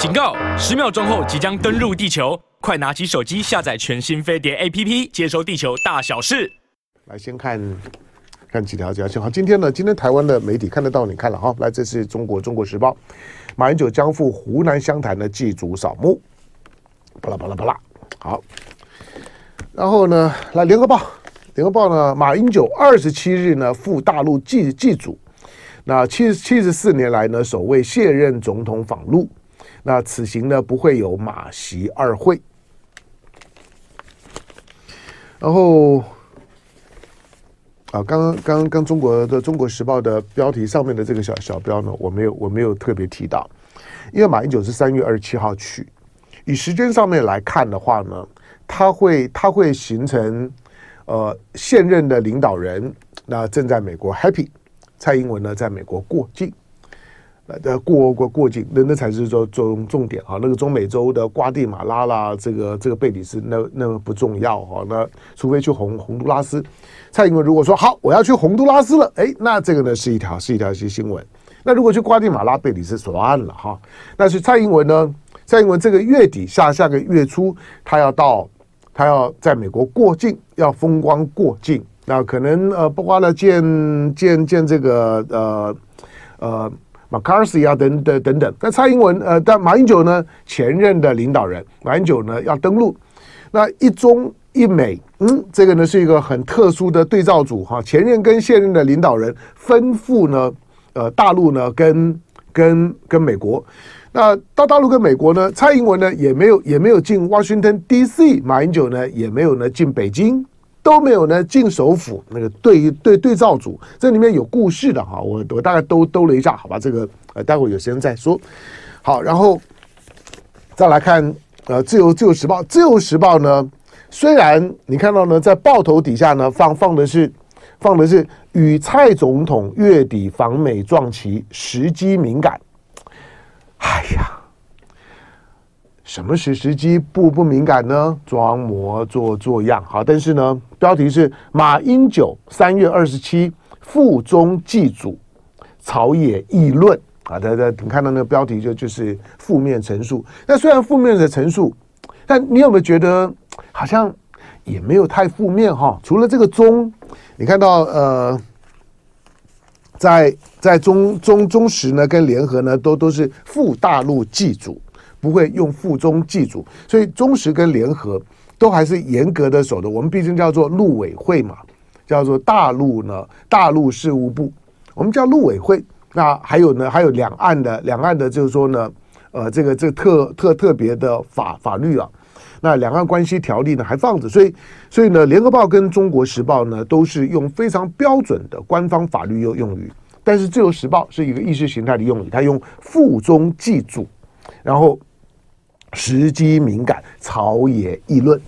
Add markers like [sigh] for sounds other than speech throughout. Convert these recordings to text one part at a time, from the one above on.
警告！十秒钟后即将登陆地球，快拿起手机下载全新飞碟 APP，接收地球大小事。来，先看看几条几条信号。今天呢，今天台湾的媒体看得到，你看了哈。来，这是中国《中国时报》，马英九将赴湖南湘潭的祭祖扫墓。巴拉巴拉巴拉，好。然后呢，来《联合报》，《联合报》呢，马英九二十七日呢赴大陆祭祭祖，那七七十四年来呢首位卸任总统访陆。那此行呢不会有马习二会，然后啊，刚刚刚刚中国的《中国时报》的标题上面的这个小小标呢，我没有我没有特别提到，因为马英九是三月二十七号去，以时间上面来看的话呢，他会他会形成呃现任的领导人那正在美国 happy，蔡英文呢在美国过境。呃，过过过境，那那才是说重重点哈。那个中美洲的瓜地马拉啦，这个这个贝里斯，那那不重要哈。那除非去洪洪都拉斯，蔡英文如果说好，我要去洪都拉斯了，哎，那这个呢是一条是一条新新闻。那如果去瓜地马拉、贝里斯，算了哈。但是蔡英文呢，蔡英文这个月底下下个月初，他要到，他要在美国过境，要风光过境。那可能呃，包括了见见见这个呃呃。马卡锡啊，等等等等。那蔡英文呃，但马英九呢，前任的领导人马英九呢要登陆。那一中一美，嗯，这个呢是一个很特殊的对照组哈。前任跟现任的领导人分赴呢，呃，大陆呢跟跟跟美国。那到大陆跟美国呢，蔡英文呢也没有也没有进 Washington DC，马英九呢也没有呢进北京。都没有呢，进首府那个对对对照组，这里面有故事的哈，我我大概兜兜了一下，好吧，这个呃，待会有时间再说。好，然后再来看呃，自由自由时报，自由时报呢，虽然你看到呢，在报头底下呢放放的是放的是与蔡总统月底访美撞期，时机敏感。哎呀。什么是时机不不敏感呢？装模作作样。好，但是呢，标题是马英九三月二十七赴中祭祖，朝野议论啊。大家你看到那个标题就就是负面陈述。那虽然负面的陈述，但你有没有觉得好像也没有太负面哈？除了这个中，你看到呃，在在中中中时呢跟联合呢都都是赴大陆祭祖。不会用附中祭祖，所以中时跟联合都还是严格的守的。我们毕竟叫做陆委会嘛，叫做大陆呢大陆事务部，我们叫陆委会。那还有呢，还有两岸的两岸的，就是说呢，呃，这个这个特特特别的法法律啊，那两岸关系条例呢还放着，所以所以呢，联合报跟中国时报呢都是用非常标准的官方法律用用语，但是自由时报是一个意识形态的用语，它用附中祭祖，然后。时机敏感，朝野议论。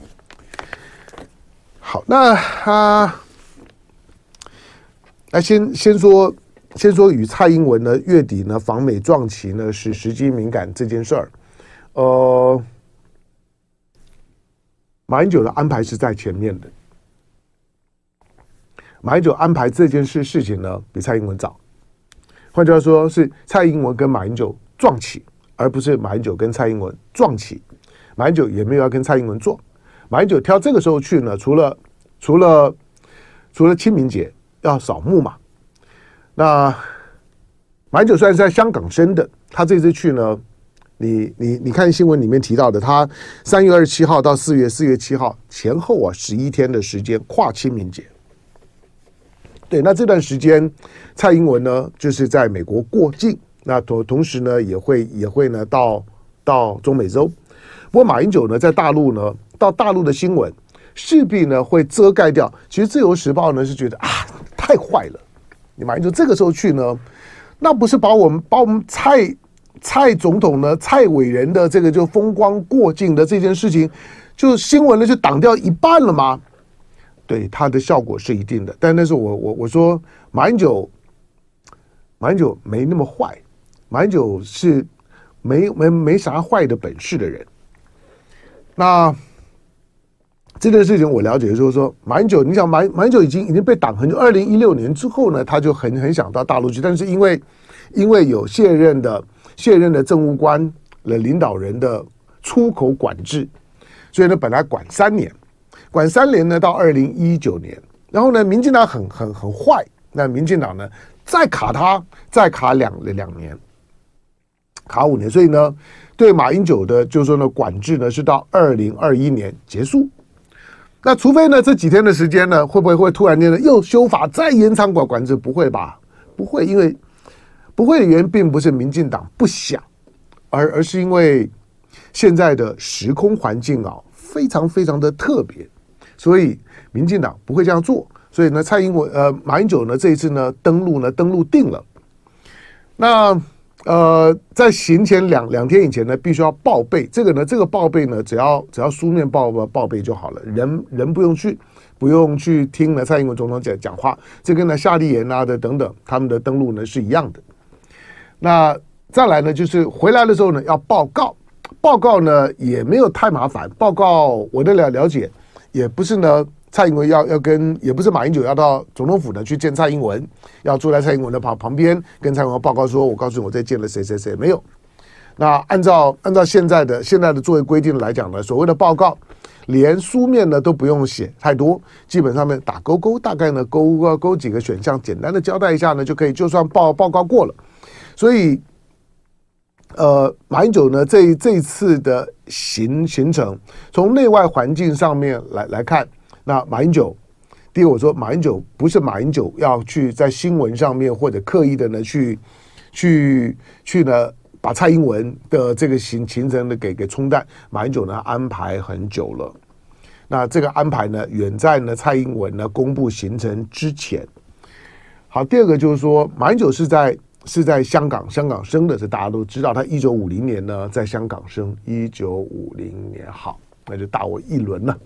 好，那他，那先先说，先说与蔡英文呢月底呢访美撞期呢是时机敏感这件事儿。呃，马英九的安排是在前面的，马英九安排这件事事情呢比蔡英文早，换句话说是蔡英文跟马英九撞期。而不是马英九跟蔡英文撞起，马英九也没有要跟蔡英文撞，马英九挑这个时候去呢，除了除了除了清明节要扫墓嘛，那马英九虽然是在香港生的，他这次去呢，你你你看新闻里面提到的，他三月二十七号到四月四月七号前后啊十一天的时间跨清明节，对，那这段时间蔡英文呢就是在美国过境。那同同时呢，也会也会呢到到中美洲。不过马英九呢，在大陆呢，到大陆的新闻势必呢会遮盖掉。其实自由时报呢是觉得啊，太坏了。你马英九这个时候去呢，那不是把我们把我们蔡蔡总统呢蔡伟人的这个就风光过境的这件事情，就新闻呢就挡掉一半了吗？对，它的效果是一定的。但那是我我我说马英九，马英九没那么坏。马英九是没没没啥坏的本事的人。那这件事情我了解，就是说马英九，你想马马英九已经已经被挡很久。二零一六年之后呢，他就很很想到大陆去，但是因为因为有现任的现任的政务官的领导人的出口管制，所以呢，本来管三年，管三年呢，到二零一九年，然后呢，民进党很很很坏，那民进党呢再卡他，再卡两两年，卡五年，所以呢，对马英九的就是说呢管制呢是到二零二一年结束。那除非呢，这几天的时间呢，会不会会突然间呢又修法再延长管管制？不会吧？不会，因为不会的原因并不是民进党不想，而而是因为现在的时空环境啊非常非常的特别，所以民进党不会这样做。所以呢，蔡英文呃马英九呢这一次呢登陆呢登陆定了，那。呃，在行前两两天以前呢，必须要报备。这个呢，这个报备呢，只要只要书面报报备就好了，人人不用去，不用去听呢蔡英文总统讲讲话。这跟呢夏立言啊的等等他们的登陆呢是一样的。那再来呢，就是回来的时候呢要报告，报告呢也没有太麻烦。报告我的了了解，也不是呢。蔡英文要要跟，也不是马英九要到总统府呢去见蔡英文，要坐在蔡英文的旁旁边跟蔡英文报告说，我告诉你我在见了谁谁谁没有。那按照按照现在的现在的作为规定来讲呢，所谓的报告连书面呢都不用写太多，基本上面打勾勾，大概呢勾勾几个选项，简单的交代一下呢就可以，就算报报告过了。所以，呃，马英九呢这这次的行行程，从内外环境上面来来看。那马英九，第一我说马英九不是马英九要去在新闻上面或者刻意的呢去去去呢把蔡英文的这个行行程呢给给冲淡，马英九呢安排很久了，那这个安排呢远在呢蔡英文呢公布行程之前。好，第二个就是说马英九是在是在香港香港生的，这大家都知道，他一九五零年呢在香港生，一九五零年好，那就大我一轮了。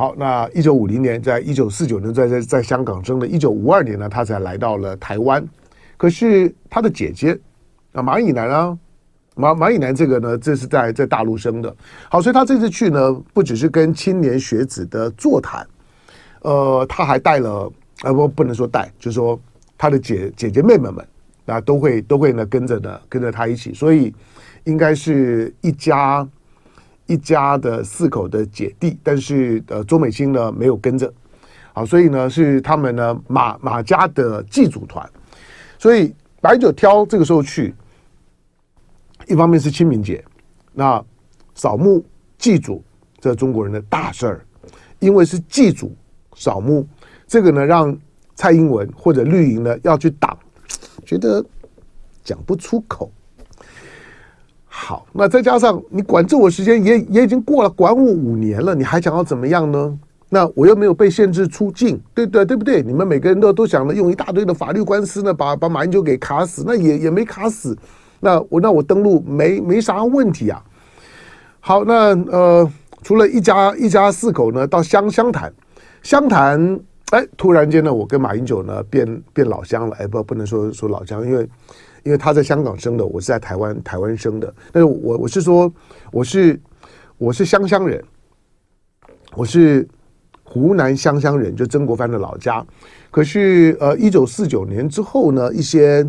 好，那一九五零年，在一九四九年在在在香港生的，一九五二年呢，他才来到了台湾。可是他的姐姐啊，马以南啊，马马以南这个呢，这是在在大陆生的。好，所以他这次去呢，不只是跟青年学子的座谈，呃，他还带了，呃，不不能说带，就是说他的姐姐姐妹妹们啊，都会都会呢跟着呢跟着他一起，所以应该是一家。一家的四口的姐弟，但是呃，周美青呢没有跟着，好，所以呢是他们呢马马家的祭祖团，所以白酒挑这个时候去，一方面是清明节，那扫墓祭祖这中国人的大事儿，因为是祭祖扫墓，这个呢让蔡英文或者绿营呢要去挡，觉得讲不出口。好，那再加上你管制我时间也也已经过了，管我五年了，你还想要怎么样呢？那我又没有被限制出境，对对对不对？你们每个人都都想着用一大堆的法律官司呢，把把马英九给卡死，那也也没卡死。那我那我登录没没啥问题啊。好，那呃，除了一家一家四口呢，到湘湘潭，湘潭，哎，突然间呢，我跟马英九呢变变老乡了，哎，不不能说说老乡，因为。因为他在香港生的，我是在台湾台湾生的。但是我我是说，我是我是湘乡人，我是湖南湘乡人，就曾国藩的老家。可是呃，一九四九年之后呢，一些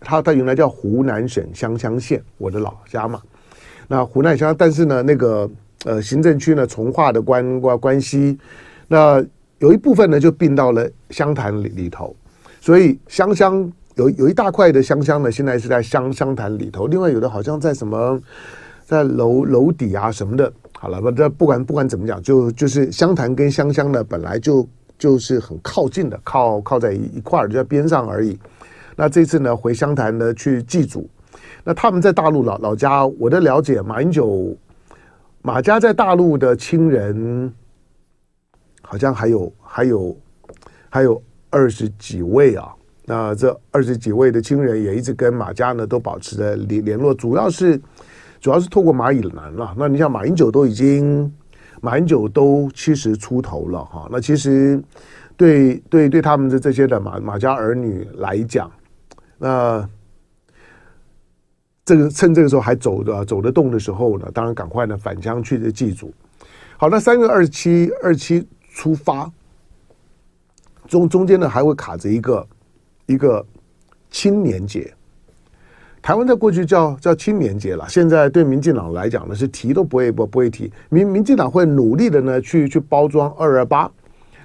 他他原来叫湖南省湘乡县，我的老家嘛。那湖南湘，但是呢，那个呃行政区呢，从化的关关关系，那有一部分呢就并到了湘潭里里头，所以湘乡。有有一大块的香香呢，现在是在湘湘潭里头。另外有的好像在什么，在楼楼底啊什么的。好了，不这不管不管怎么讲，就就是湘潭跟湘乡呢本来就就是很靠近的，靠靠在一一块儿就在边上而已。那这次呢回湘潭呢去祭祖，那他们在大陆老老家，我的了解，马英九马家在大陆的亲人好像还有还有还有二十几位啊。那这二十几位的亲人也一直跟马家呢都保持着联联络，主要是主要是透过马以南了。那你像马英九都已经马英九都七十出头了哈，那其实对对对他们的这些的马马家儿女来讲，那这个趁这个时候还走的走得动的时候呢，当然赶快呢返乡去的祭祖。好，那三月二十七二七出发，中中间呢还会卡着一个。一个青年节，台湾在过去叫叫青年节了，现在对民进党来讲呢，是提都不会不不会提。民民进党会努力的呢，去去包装二二八，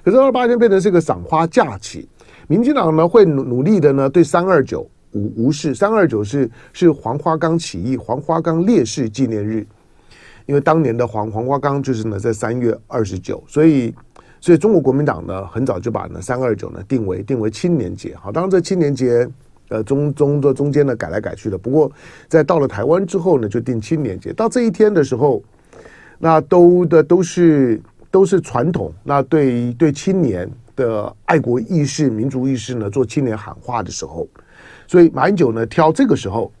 可是二二八已经变成是个赏花假期。民进党呢会努努力的呢，对三二九无无视。三二九是是黄花岗起义、黄花岗烈士纪念日，因为当年的黄黄花岗就是呢在三月二十九，所以所以中国国民党呢很早就把呢三二九呢定为定为青年节。好，当然这青年节。呃，中中的中间呢改来改去的，不过在到了台湾之后呢，就定青年节。到这一天的时候，那都的都是都是传统。那对对青年的爱国意识、民族意识呢，做青年喊话的时候，所以马英九呢挑这个时候，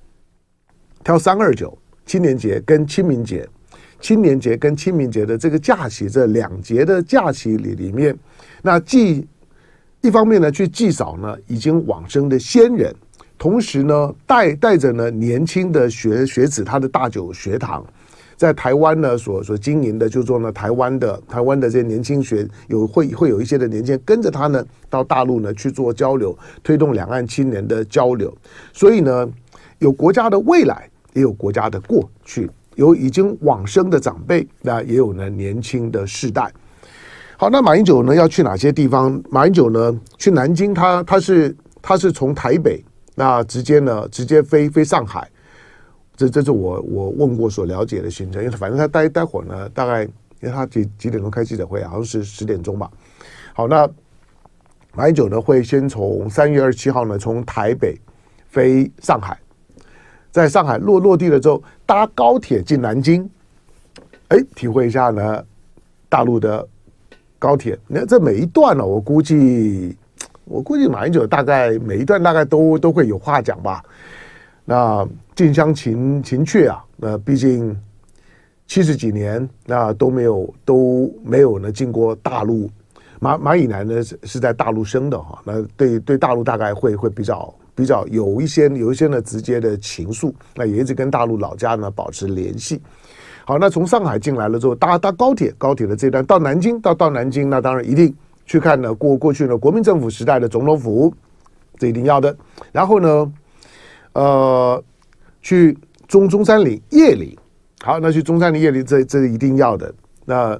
挑三二九青年节跟清明节，青年节跟清明节的这个假期，这两节的假期里里面，那既一方面呢，去祭扫呢已经往生的先人，同时呢带带着呢年轻的学学子，他的大酒学堂，在台湾呢所所经营的，就说呢台湾的台湾的这些年轻学有会会有一些的年轻人跟着他呢到大陆呢去做交流，推动两岸青年的交流。所以呢，有国家的未来，也有国家的过去，有已经往生的长辈，那也有呢年轻的世代。好，那马英九呢要去哪些地方？马英九呢去南京，他他是他是从台北那直接呢直接飞飞上海，这这是我我问过所了解的行程，因为反正他待待会儿呢，大概因为他几几点钟开记者会，好像是十点钟吧。好，那马英九呢会先从三月二十七号呢从台北飞上海，在上海落落地了之后搭高铁进南京，哎，体会一下呢大陆的。高铁，你看这每一段呢、我估计，我估计马英九大概每一段大概都都会有话讲吧。那近乡情情怯啊，那毕竟七十几年，那都没有都没有呢进过大陆。马马以南呢是是在大陆生的哈，那对对大陆大概会会比较比较有一些有一些呢直接的情愫，那也一直跟大陆老家呢保持联系。好，那从上海进来了之后，搭搭高铁，高铁的这段到南京，到到南京，那当然一定去看呢过过去呢国民政府时代的总统府，这一定要的。然后呢，呃，去中中山陵、叶陵，好，那去中山陵、叶陵，这这一定要的。那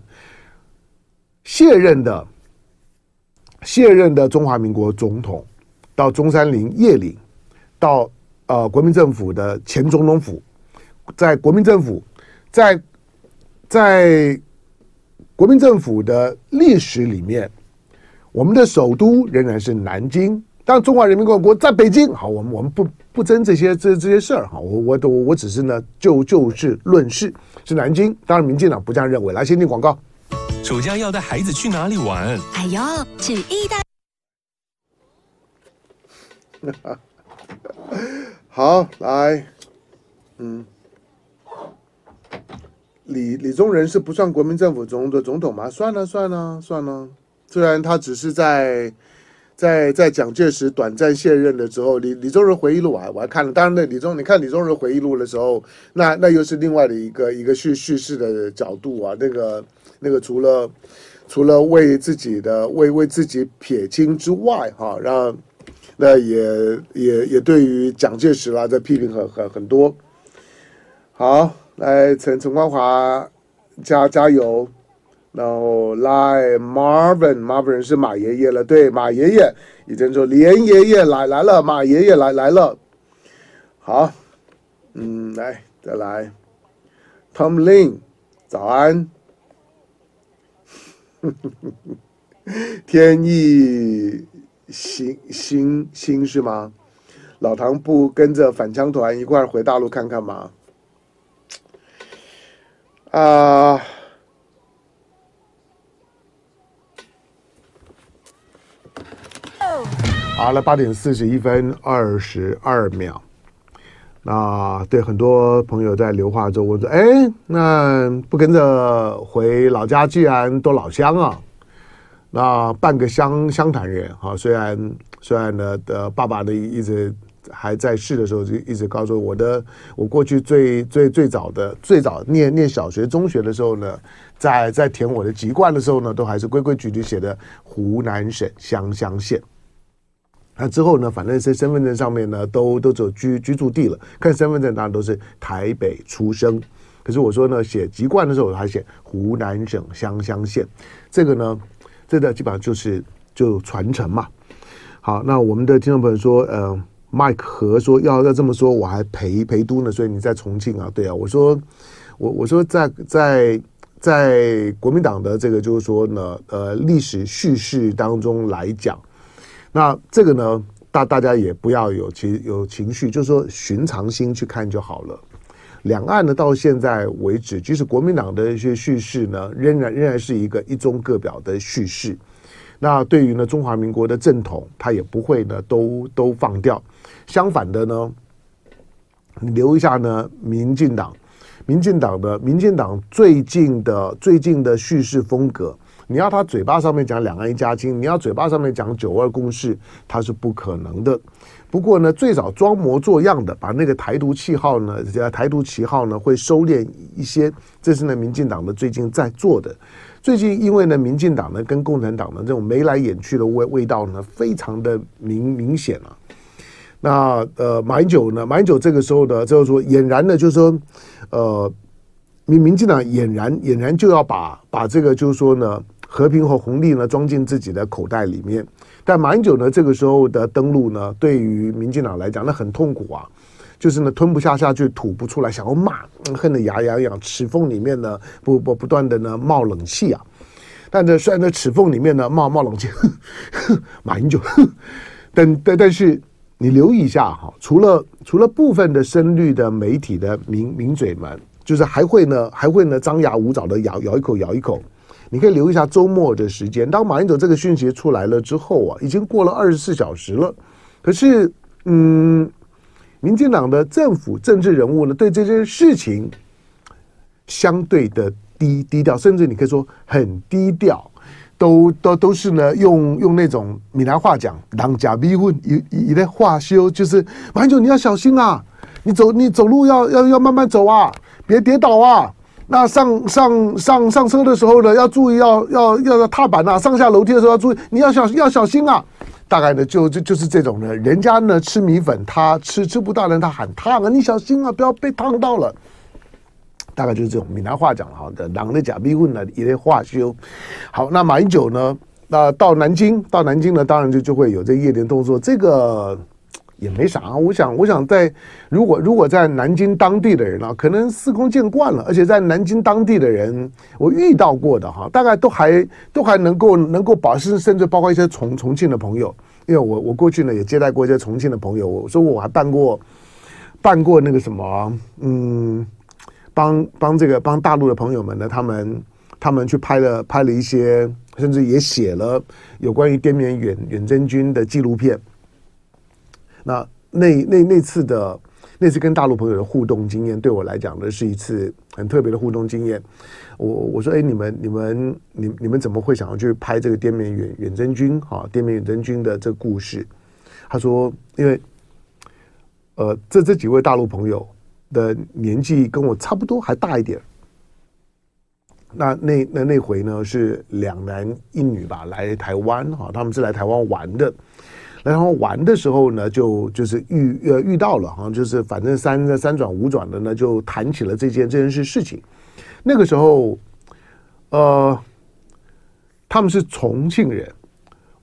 卸任的卸任的中华民国总统到中山陵、叶陵，到呃国民政府的前总统府，在国民政府。在在国民政府的历史里面，我们的首都仍然是南京。当中华人民共和国在北京，好，我们我们不不争这些这这些事儿哈。我我我我只是呢就就事论事，是南京。当然，民进党不这样认为。来，先听广告。暑假要带孩子去哪里玩？哎呦，去意大利。[laughs] 好，来，嗯。李李宗仁是不算国民政府中的总统吗？算了算了算了，虽然他只是在在在蒋介石短暂卸任的时候，李李宗仁回忆录啊，我还看了。当然，那李宗，你看李宗仁回忆录的时候，那那又是另外的一个一个叙叙事的角度啊。那个那个除了除了为自己的为为自己撇清之外，哈，让那也也也对于蒋介石啦，在批评很很很多。好。来，陈陈光华加加油，然后来 Marvin，Marvin 是马爷爷了，对，马爷爷已经说连爷爷来来了，马爷爷来来了，好，嗯，来再来，Tom Lin，早安，[laughs] 天意新新新是吗？老唐不跟着反枪团一块回大陆看看吗？啊！好了，八点四十一分二十二秒。那对很多朋友在留话之后，我说：“哎，那不跟着回老家，既然都老乡啊，那半个湘湘潭人哈。虽然虽然呢的爸爸呢一直。”还在世的时候就一直告诉我的，我过去最最最早的最早念念小学中学的时候呢，在在填我的籍贯的时候呢，都还是规规矩矩写的湖南省湘乡县。那之后呢，反正是身份证上面呢都都走居居住地了，看身份证当然都是台北出生。可是我说呢，写籍贯的时候我还写湖南省湘乡县，这个呢，这个基本上就是就传承嘛。好，那我们的听众朋友说，呃，Mike 和说要要这么说，我还陪陪都呢，所以你在重庆啊？对啊，我说我我说在在在国民党的这个就是说呢，呃，历史叙事当中来讲，那这个呢，大大家也不要有情有情绪，就是说寻常心去看就好了。两岸呢，到现在为止，即使国民党的一些叙事呢，仍然仍然是一个一中各表的叙事。那对于呢中华民国的正统，他也不会呢都都放掉。相反的呢，留一下呢，民进党，民进党的民进党最近的最近的叙事风格，你要他嘴巴上面讲两岸一家亲，你要嘴巴上面讲九二共识，他是不可能的。不过呢，最早装模作样的把那个台独旗号呢，台独旗号呢会收敛一些，这是呢民进党的最近在做的。最近因为呢民进党呢跟共产党的这种眉来眼去的味味道呢非常的明明显了。那呃马英九呢，马英九这个时候呢就是说俨然呢，就是说呃民民进党俨然俨然就要把把这个就是说呢和平和红利呢装进自己的口袋里面。但马英九呢，这个时候的登陆呢，对于民进党来讲，那很痛苦啊，就是呢吞不下下去，吐不出来，想要骂，恨得牙痒痒，齿缝里面呢不不不断的呢冒冷气啊。但这虽然在齿缝里面呢冒 [laughs] 冒冷气，马英九，[laughs] 但但但是你留意一下哈，除了除了部分的深绿的媒体的名名嘴们，就是还会呢还会呢张牙舞爪的咬咬一口咬一口。你可以留一下周末的时间。当马英九这个讯息出来了之后啊，已经过了二十四小时了。可是，嗯，民进党的政府政治人物呢，对这件事情相对的低低调，甚至你可以说很低调，都都都是呢，用用那种闽南话讲“当假逼问”一一的话修，就是马英九你要小心啊，你走你走路要要要慢慢走啊，别跌倒啊。那上上上上车的时候呢，要注意要要要要踏板啊，上下楼梯的时候要注意，你要小心要小心啊。大概呢，就就就是这种呢，人家呢吃米粉，他吃吃不到人，他喊烫啊，你小心啊，不要被烫到了。大概就是这种闽南话讲哈的，狼的假逼问呢，一类话修。好，那马英九呢，那到南京，到南京呢，当然就就会有这夜联动作，这个。也没啥，我想，我想在如果如果在南京当地的人啊，可能司空见惯了，而且在南京当地的人，我遇到过的哈，大概都还都还能够能够保持，甚至包括一些重重庆的朋友，因为我我过去呢也接待过一些重庆的朋友，我说我还办过办过那个什么，嗯，帮帮这个帮大陆的朋友们呢，他们他们去拍了拍了一些，甚至也写了有关于滇缅远远征军的纪录片。那那那那次的那次跟大陆朋友的互动经验，对我来讲呢是一次很特别的互动经验。我我说，哎，你们你们你你们怎么会想要去拍这个滇缅远远征军啊？滇缅远征军的这个故事？他说，因为呃，这这几位大陆朋友的年纪跟我差不多，还大一点。那那那那回呢是两男一女吧，来台湾哈，他们是来台湾玩的。然后玩的时候呢，就就是遇呃遇到了，好像就是反正三三转五转的呢，就谈起了这件这件事事情。那个时候，呃，他们是重庆人，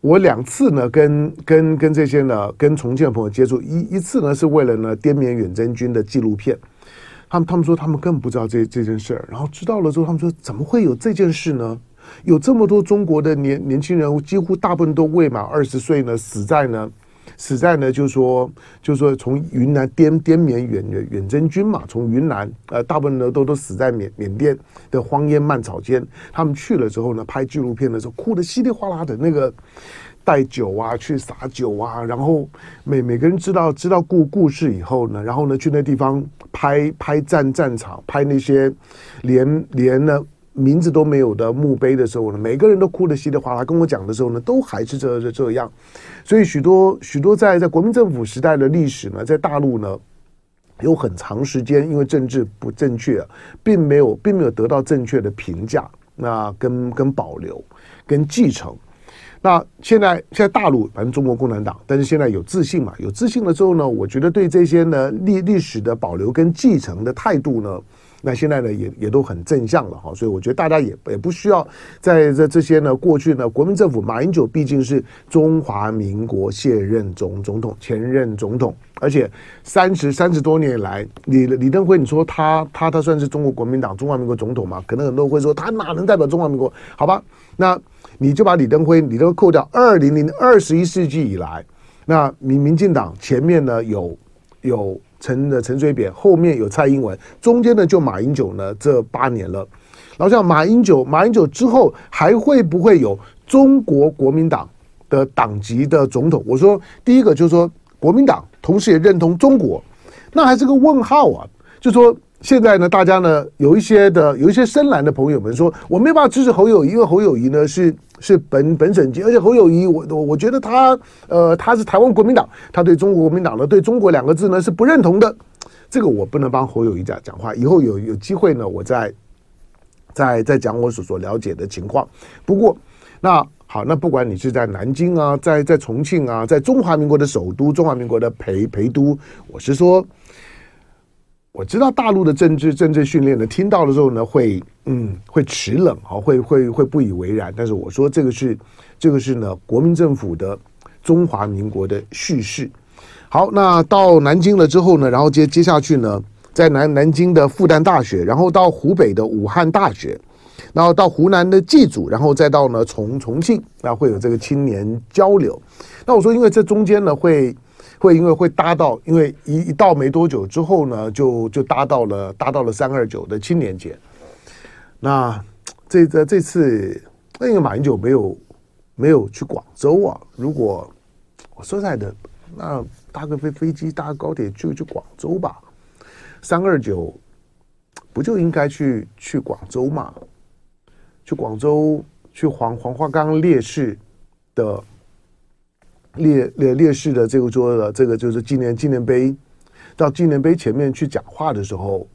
我两次呢跟跟跟这些呢跟重庆的朋友接触，一一次呢是为了呢滇缅远征军的纪录片，他们他们说他们根本不知道这这件事儿，然后知道了之后，他们说怎么会有这件事呢？有这么多中国的年年轻人，几乎大部分都未满二十岁呢，死在呢，死在呢，就是说，就是说，从云南滇滇缅远远征军嘛，从云南呃，大部分呢都都死在缅缅甸的荒烟蔓草间。他们去了之后呢，拍纪录片的时候，哭得稀里哗啦的，那个带酒啊，去洒酒啊，然后每每个人知道知道故故事以后呢，然后呢去那地方拍拍战战场，拍那些连连呢。名字都没有的墓碑的时候呢，每个人都哭得稀里哗啦。跟我讲的时候呢，都还是这这这样。所以许多许多在在国民政府时代的历史呢，在大陆呢，有很长时间因为政治不正确，并没有并没有得到正确的评价，那跟跟保留跟继承。那现在现在大陆反正中国共产党，但是现在有自信嘛，有自信了之后呢，我觉得对这些呢历历史的保留跟继承的态度呢。那现在呢，也也都很正向了哈，所以我觉得大家也也不需要在这这些呢，过去呢，国民政府马英九毕竟是中华民国现任总总统，前任总统，而且三十三十多年来，李李登辉，你说他他他算是中国国民党中华民国总统吗？可能很多人会说他哪能代表中华民国？好吧，那你就把李登辉，你都扣掉二零零二十一世纪以来，那民民进党前面呢有有。陈的陈水扁后面有蔡英文，中间呢就马英九呢这八年了。然后像马英九，马英九之后还会不会有中国国民党的党籍的总统？我说第一个就是说国民党，同时也认同中国，那还是个问号啊。就说现在呢，大家呢有一些的有一些深蓝的朋友们说，我没办法支持侯友谊，因为侯友谊呢是。是本本省籍，而且侯友谊，我我我觉得他，呃，他是台湾国民党，他对中国国民党呢，对中国两个字呢是不认同的。这个我不能帮侯友谊讲讲话，以后有有机会呢，我再再再讲我所所了解的情况。不过，那好，那不管你是在南京啊，在在重庆啊，在中华民国的首都，中华民国的陪陪都，我是说。我知道大陆的政治政治训练呢，听到的时候呢，会嗯会齿冷啊，会会会不以为然。但是我说这个是这个是呢，国民政府的中华民国的叙事。好，那到南京了之后呢，然后接接下去呢，在南南京的复旦大学，然后到湖北的武汉大学，然后到湖南的祭祖，然后再到呢重重庆，那会有这个青年交流。那我说，因为这中间呢会。会因为会搭到，因为一一到没多久之后呢，就就搭到了搭到了三二九的青年节。那这这这次，那因为马英九没有没有去广州啊。如果我说实在的，那搭个飞飞机，搭个高铁就去广州吧。三二九不就应该去去广州嘛？去广州，去黄黄花岗烈士的。烈烈烈士的这个桌的这个就是纪念纪念碑，到纪念碑前面去讲话的时候，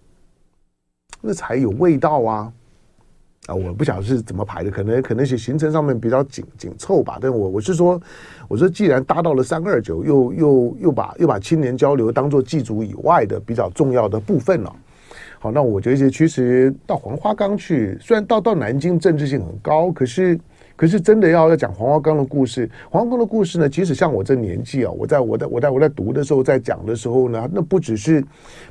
那才有味道啊！啊，我不晓得是怎么排的，可能可能是行程上面比较紧紧凑吧。但我我是说，我说既然搭到了三二九，又又又把又把青年交流当做祭祖以外的比较重要的部分了。好，那我觉得其实到黄花岗去，虽然到到南京政治性很高，可是。可是真的要要讲黄花岗的故事，黄花岗的故事呢，即使像我这年纪啊，我在我在我在我在读的时候，在讲的时候呢，那不只是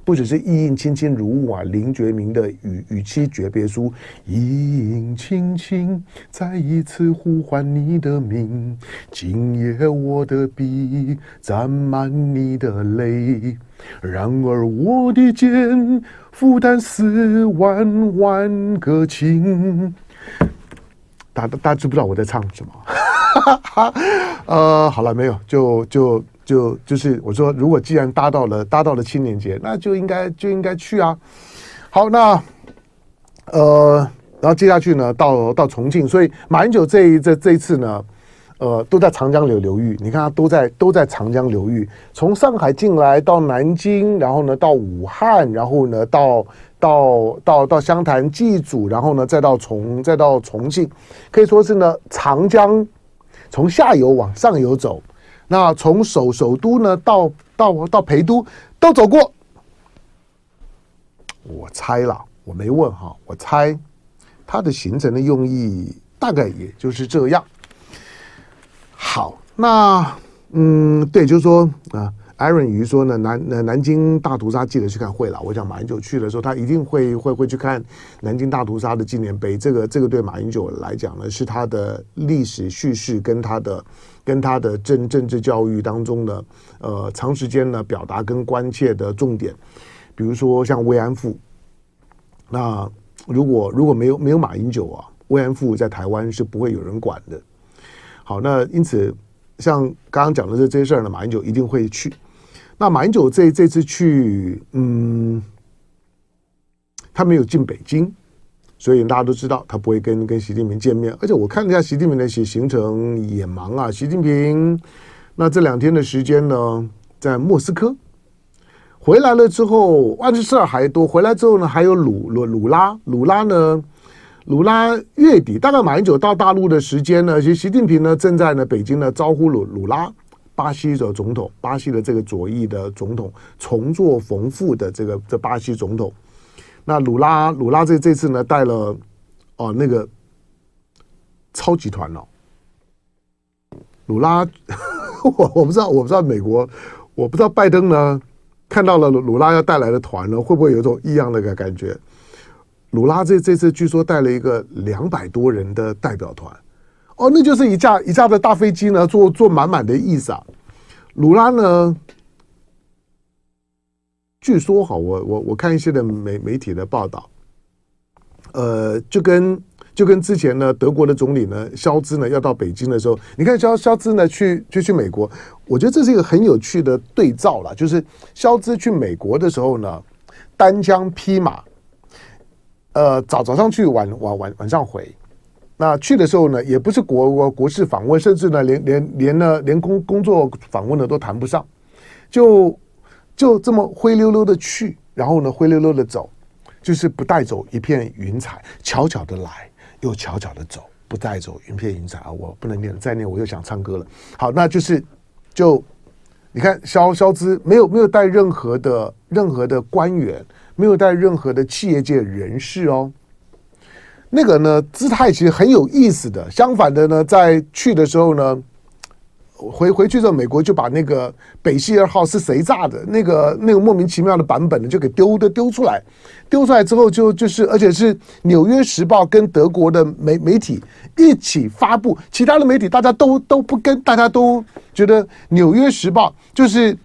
不只是意映卿卿如晤啊，林觉民的与与妻诀别书，意映卿卿再一次呼唤你的名，今夜我的笔沾满你的泪，然而我的剑负担四万万个情。大家大家知不知道我在唱什么？[laughs] 呃，好了，没有，就就就就是我说，如果既然搭到了搭到了青年节，那就应该就应该去啊。好，那呃，然后接下去呢，到到重庆，所以马英九这一这这一次呢，呃，都在长江流流域。你看他都在都在长江流域，从上海进来到南京，然后呢到武汉，然后呢到。到到到湘潭祭祖，然后呢，再到重再到重庆，可以说是呢，长江从下游往上游走，那从首首都呢到到到陪都都走过。我猜了，我没问哈，我猜他的行程的用意大概也就是这样。好，那嗯，对，就是说啊。Aaron 鱼说呢，南南南京大屠杀记得去看会了。我想马英九去的时候，他一定会会会去看南京大屠杀的纪念碑。这个这个对马英九来讲呢，是他的历史叙事跟他的跟他的政政治教育当中的呃长时间呢表达跟关切的重点。比如说像慰安妇，那如果如果没有没有马英九啊，慰安妇在台湾是不会有人管的。好，那因此像刚刚讲的这这些事儿呢，马英九一定会去。那马英九这这次去，嗯，他没有进北京，所以大家都知道他不会跟跟习近平见面。而且我看了一下习近平的行行程也忙啊。习近平那这两天的时间呢，在莫斯科回来了之后，万事事儿还多。回来之后呢，还有鲁鲁鲁拉鲁拉呢，鲁拉月底大概马英九到大陆的时间呢，其实习近平呢正在呢北京呢招呼鲁鲁拉，巴西的总统，巴西的这个左翼的总统，重作逢复的这个这巴西总统。那鲁拉鲁拉这这次呢带了哦那个超集团哦，鲁拉 [laughs] 我我不知道我不知道美国我不知道拜登呢看到了鲁鲁拉要带来的团呢会不会有种异样的个感觉？鲁拉这这次据说带了一个两百多人的代表团，哦，那就是一架一架的大飞机呢，坐坐满满的意思啊。鲁拉呢，据说哈，我我我看一些的媒媒体的报道，呃，就跟就跟之前呢，德国的总理呢，肖兹呢要到北京的时候，你看肖肖兹呢去就去美国，我觉得这是一个很有趣的对照了，就是肖兹去美国的时候呢，单枪匹马。呃，早早上去，晚晚晚晚上回。那去的时候呢，也不是国国国事访问，甚至呢，连连连呢，连工工作访问呢都谈不上，就就这么灰溜溜的去，然后呢，灰溜溜的走，就是不带走一片云彩，悄悄的来，又悄悄的走，不带走一片云彩啊！我不能念了，再念我又想唱歌了。好，那就是就你看，肖肖之没有没有带任何的任何的官员。没有带任何的企业界人士哦，那个呢姿态其实很有意思的。相反的呢，在去的时候呢，回回去之后，美国就把那个北溪二号是谁炸的那个那个莫名其妙的。版本呢，就给丢的。丢出来。丢出来之后就，就就是而且是《纽约时报》跟德国的媒媒体一起发布，其他的。媒体大家都都不跟，大家都觉得《纽约时报》就是。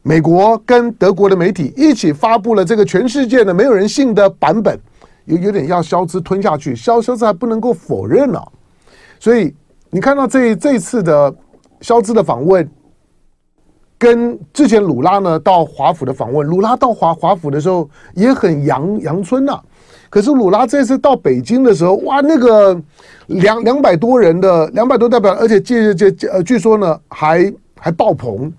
美国跟德国的。媒体一起发布了这个全世界的。没有人信的。版本，有有点要肖兹吞下去，肖肖兹还不能够否认了。所以你看到这这次的肖兹的访问，跟之前鲁拉呢到华府的访问，鲁拉到华华府的时候也很阳阳春呐。可是鲁拉这次到北京的时候，哇，那个两两百多人的两百多代表，而且这这呃，据说呢还还爆棚。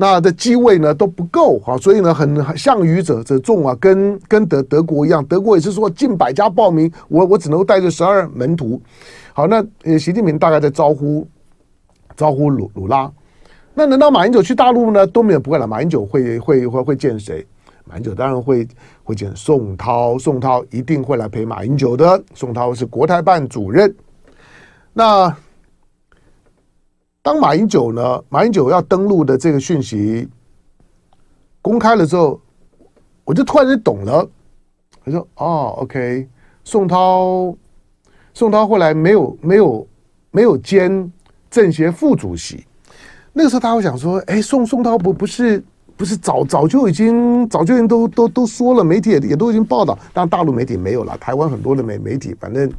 那的机位呢都不够哈，所以呢很项羽者者众啊，跟跟德德国一样，德国也是说近百家报名，我我只能带着十二门徒。好，那呃习近平大概在招呼招呼鲁鲁拉，那难道马英九去大陆呢都没有不会了？马英九会会会会见谁？马英九当然会会见宋涛，宋涛一定会来陪马英九的。宋涛是国台办主任，那。当马英九呢，马英九要登陆的这个讯息公开了之后，我就突然间懂了。我说：“哦，OK，宋涛，宋涛后来没有没有没有兼政协副主席。那个时候他会想说：，哎，宋宋涛不不是不是早早就已经早就已经都都都说了，媒体也也都已经报道，但大陆媒体没有了，台湾很多的媒媒体，反正。”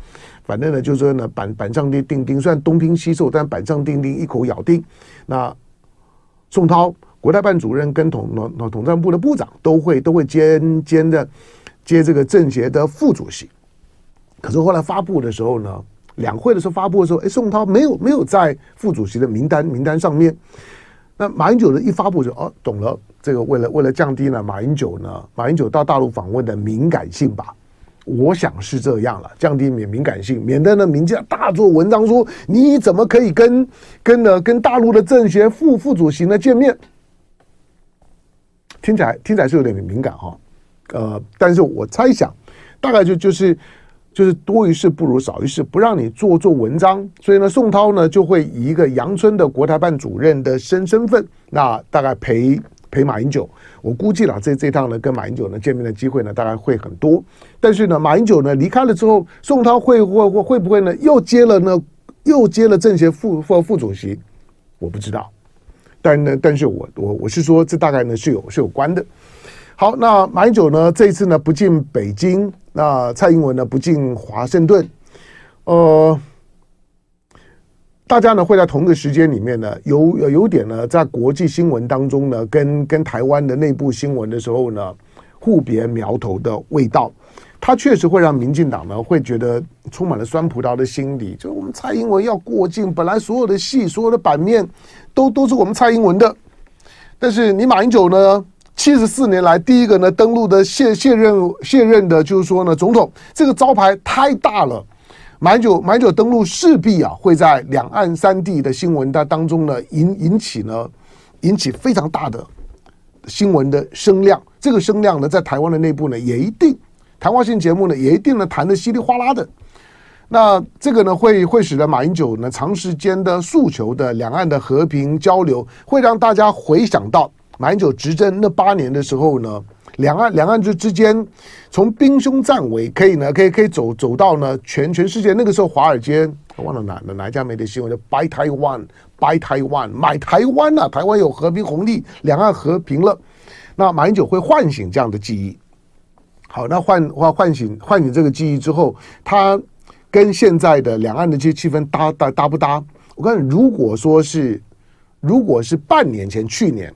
反正呢，就是说呢，板板上钉钉钉，虽然东拼西凑，但板上钉钉，一口咬定。那宋涛，国台办主任跟统统统战部的部长都会都会兼兼的接这个政协的副主席。可是后来发布的时候呢，两会的时候发布的时候，哎，宋涛没有没有在副主席的名单名单上面。那马英九的一发布就哦，懂了，这个为了为了降低呢马英九呢马英九到大陆访问的敏感性吧。我想是这样了，降低免敏感性，免得呢民间大做文章说你怎么可以跟跟呢跟大陆的政协副副主席呢见面？听起来听起来是有点敏感哈，呃，但是我猜想大概就就是就是多一事不如少一事，不让你做做文章，所以呢，宋涛呢就会以一个阳春的国台办主任的身身份，那大概陪。陪马英九，我估计了这这趟呢跟马英九呢见面的机会呢大概会很多，但是呢马英九呢离开了之后，宋涛会会会会不会呢又接了呢又接了政协副副副主席，我不知道，但呢但是我我我是说这大概呢是有是有关的。好，那马英九呢这一次呢不进北京，那蔡英文呢不进华盛顿，呃。大家呢会在同一个时间里面呢，有有点呢，在国际新闻当中呢，跟跟台湾的内部新闻的时候呢，互别苗头的味道，它确实会让民进党呢会觉得充满了酸葡萄的心理。就我们蔡英文要过境，本来所有的戏、所有的版面都都是我们蔡英文的，但是你马英九呢七十四年来第一个呢登陆的卸卸任卸任的，就是说呢，总统这个招牌太大了。马英九马英九登陆势必啊会在两岸三地的新闻的当中呢引引起呢引起非常大的新闻的声量。这个声量呢，在台湾的内部呢也一定谈话性节目呢也一定呢谈得稀里哗啦的。那这个呢，会会使得马英九呢长时间的诉求的两岸的和平交流，会让大家回想到马英九执政那八年的时候呢，两岸两岸之之间从兵凶战危，可以呢，可以可以走走到呢全全世界。那个时候，华尔街我忘了哪哪一家媒体新闻叫 “Buy Taiwan”，“Buy Taiwan”，买台湾啊，台湾有和平红利，两岸和平了。那马英九会唤醒这样的记忆。好，那唤唤唤醒唤醒这个记忆之后，他。跟现在的两岸的这些气氛搭搭搭不搭？我看，如果说是，如果是半年前，去年，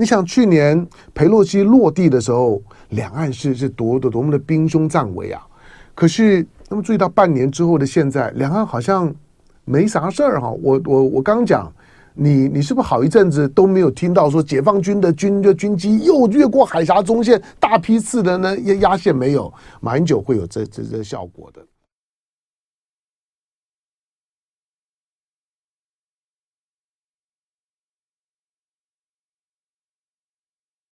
你想去年裴洛西落地的时候，两岸是是多多多么的兵凶战危啊！可是，那么注意到半年之后的现在，两岸好像没啥事儿哈。我我我刚讲，你你是不是好一阵子都没有听到说解放军的军的军机又越过海峡中线，大批次的呢压压线没有？马英九会有这这这效果的。